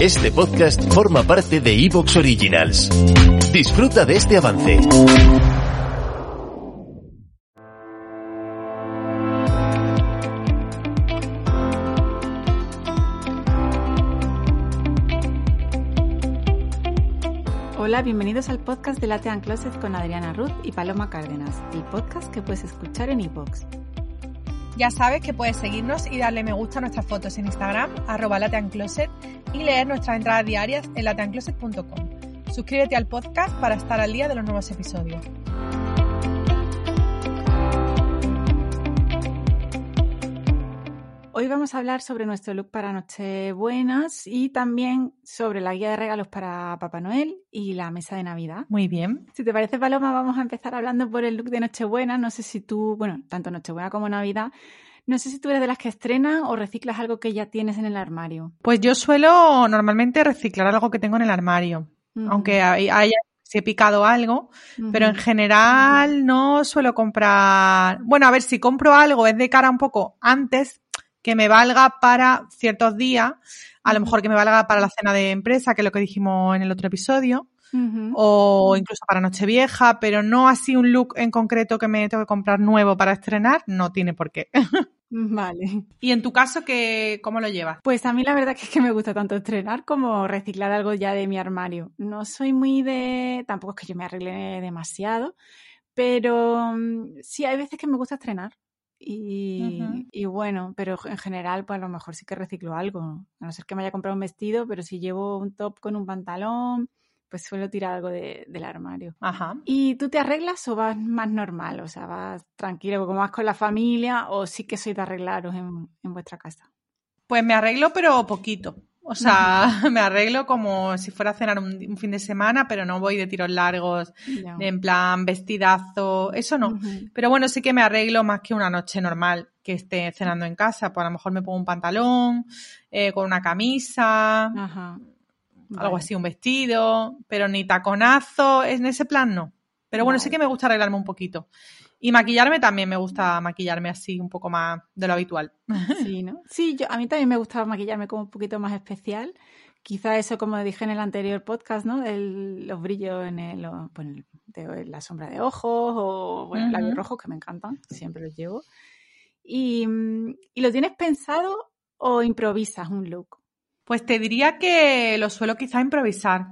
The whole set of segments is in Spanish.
Este podcast forma parte de Evox Originals. Disfruta de este avance. Hola, bienvenidos al podcast de Latean Closet con Adriana Ruth y Paloma Cárdenas, el podcast que puedes escuchar en iVoox. Ya sabes que puedes seguirnos y darle me gusta a nuestras fotos en Instagram, arroba lateancloset, y leer nuestras entradas diarias en lateancloset.com. Suscríbete al podcast para estar al día de los nuevos episodios. Hoy vamos a hablar sobre nuestro look para Nochebuenas y también sobre la guía de regalos para Papá Noel y la mesa de Navidad. Muy bien. Si te parece, Paloma, vamos a empezar hablando por el look de Nochebuena. No sé si tú, bueno, tanto Nochebuena como Navidad, no sé si tú eres de las que estrenan o reciclas algo que ya tienes en el armario. Pues yo suelo normalmente reciclar algo que tengo en el armario, aunque haya si he picado algo, pero en general no suelo comprar. Bueno, a ver, si compro algo es de cara un poco antes que me valga para ciertos días, a lo mejor que me valga para la cena de empresa, que es lo que dijimos en el otro episodio, o incluso para Nochevieja, pero no así un look en concreto que me tengo que comprar nuevo para estrenar, no tiene por qué. Vale. y en tu caso, ¿qué, ¿cómo lo llevas? Pues a mí la verdad que es que me gusta tanto estrenar como reciclar algo ya de mi armario. No soy muy de... Tampoco es que yo me arregle demasiado, pero mm, sí hay veces que me gusta estrenar. Y, bueno, pero en general, pues a lo mejor sí que reciclo algo. A no ser que me haya comprado un vestido, pero si llevo un top con un pantalón, pues suelo tirar algo de- del armario. Ajá. ¿Y tú te arreglas o vas más normal? O sea, vas tranquilo, como vas con la familia, o sí que sois de arreglaros en, en vuestra casa. Pues me arreglo, pero poquito. O sea, me arreglo como si fuera a cenar un, un fin de semana, pero no voy de tiros largos, en plan vestidazo, eso no. Pero bueno, sí que me arreglo más que una noche normal que esté cenando en casa. Pues a lo mejor me pongo un pantalón, eh, con una camisa, Ajá. algo Vale. así, un vestido, pero ni taconazo, en ese plan no. Pero bueno, sí que me gusta arreglarme un poquito. Y maquillarme también me gusta maquillarme así un poco más de lo habitual. Sí, ¿no? Sí, yo, a mí también me gusta maquillarme como un poquito más especial. Quizá eso, como dije en el anterior podcast, ¿no? El- los brillos en, el, pues, en de- la sombra de ojos o, bueno, Ujú. labios rojos que me encantan, siempre los llevo. Y, mm, ¿y lo tienes pensado o improvisas un look? Pues te diría que lo suelo quizá improvisar.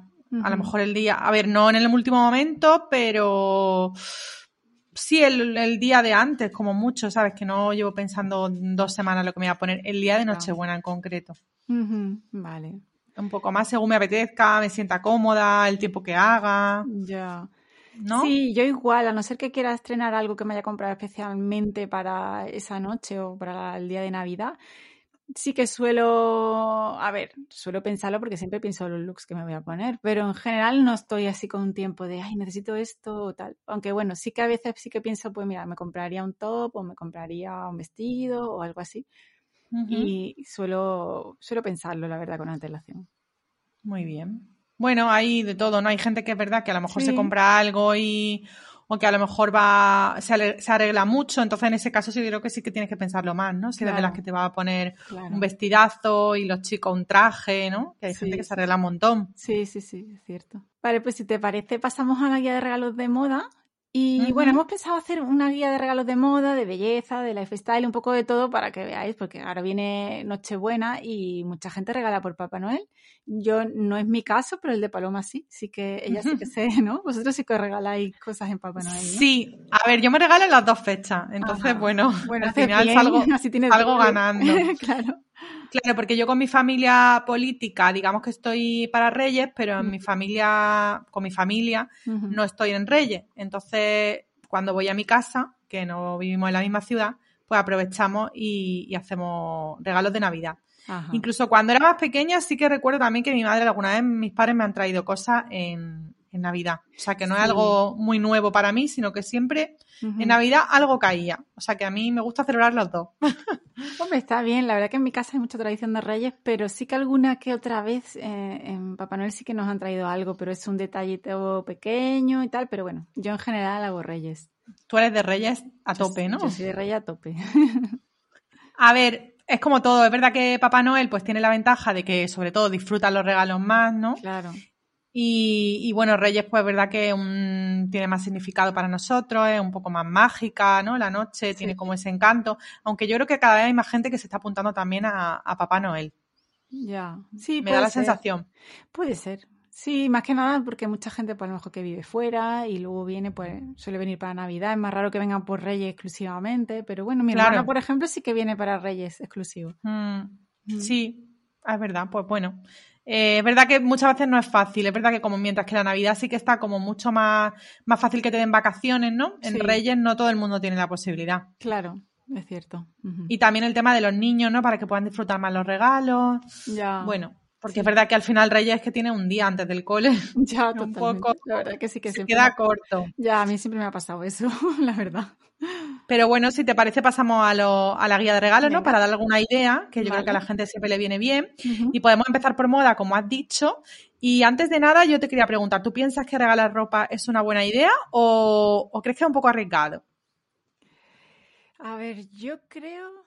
A lo mejor el día, a ver, no en el último momento, pero sí el, el día de antes, como mucho, ¿sabes? Que no llevo pensando dos semanas lo que me voy a poner, el día de. Nochebuena en concreto. Vale, Un poco más según me apetezca, me sienta cómoda, el tiempo que haga, ya. ¿no? Sí, yo igual, a no ser que quiera estrenar algo que me haya comprado especialmente para esa noche o para el día de Navidad, sí que suelo, a ver, suelo pensarlo porque siempre pienso los looks que me voy a poner, pero en general no estoy así con un tiempo de, ay, necesito esto o tal. Aunque bueno, sí que a veces sí que pienso, pues mira, me compraría un top o me compraría un vestido o algo así. Y suelo, suelo pensarlo, la verdad, con antelación. Muy bien. Bueno, hay de todo, ¿no? Hay gente que es verdad que a lo mejor se compra algo y o que a lo mejor va se, arregla mucho, entonces en ese caso sí creo que sí que tienes que pensarlo más, ¿no? Si eres de las que te va a poner Claro. un vestidazo y los chicos un traje, ¿no? Que hay gente que se arregla un montón. Sí, sí, sí, es cierto. Vale, pues si te parece, pasamos a la guía de regalos de moda. Y bueno, hemos pensado hacer una guía de regalos de moda, de belleza, de lifestyle, un poco de todo para que veáis, porque ahora viene Nochebuena y mucha gente regala por Papá Noel. Yo no es mi caso, pero el de Paloma sí, sí que ella sí que sé, ¿no? Vosotros sí que regaláis cosas en Papá Noel, ¿no? Sí, a ver, yo me regalo en las dos fechas, entonces Ajá. bueno, Bueno, al final bien, salgo, así salgo ganando. claro. Claro, porque yo con mi familia política, digamos que estoy para Reyes, pero en mi familia, con mi familia, no estoy en Reyes. Entonces, cuando voy a mi casa, que no vivimos en la misma ciudad, pues aprovechamos y, y hacemos regalos de Navidad. Incluso cuando era más pequeña sí que recuerdo también que mi madre alguna vez mis padres me han traído cosas en, en Navidad. O sea, que no es algo muy nuevo para mí, sino que siempre en Navidad algo caía. O sea, que a mí me gusta celebrar los dos. Hombre, está bien. La verdad que en mi casa hay mucha tradición de Reyes, pero sí que alguna que otra vez eh, en Papá Noel sí que nos han traído algo, pero es un detallito pequeño y tal. Pero bueno, yo en general hago Reyes. Tú eres de Reyes a tope, ¿no? Yo soy de Reyes a tope. a ver, es como todo, es verdad que Papá Noel pues tiene la ventaja de que sobre todo disfruta los regalos más, ¿no? Claro. Y, bueno, Reyes, pues verdad que tiene más significado para nosotros, es un poco más mágica, ¿no? La noche tiene como ese encanto, aunque yo creo que cada vez hay más gente que se está apuntando también a, Papá Noel. Ya, sí, me da la sensación. Puede ser. Sí, más que nada porque mucha gente, pues a lo mejor que vive fuera y luego viene, pues suele venir para Navidad. Es más raro que vengan por Reyes exclusivamente, pero bueno, mi hermana, por ejemplo, sí que viene para Reyes exclusivo. Mm, sí, es verdad, pues bueno. Eh, es verdad que muchas veces no es fácil, es verdad que como mientras que la Navidad sí que está como mucho más, más fácil que te den vacaciones, ¿no? En Reyes no todo el mundo tiene la posibilidad. Claro, es cierto. Y también el tema de los niños, ¿no? Para que puedan disfrutar más los regalos. Ya. Bueno, porque es verdad que al final Reyes es que tiene un día antes del cole. Ya, un poco. La verdad que sí que se queda corto. Ya, a mí siempre me ha pasado eso, la verdad. Pero bueno, si te parece, pasamos a, lo, a la guía de regalos, ¿no? Para dar alguna idea, que yo creo que a la gente siempre le viene bien. Y podemos empezar por moda, como has dicho. Y antes de nada, yo te quería preguntar, ¿tú piensas que regalar ropa es una buena idea o, o crees que es un poco arriesgado? A ver, yo creo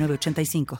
85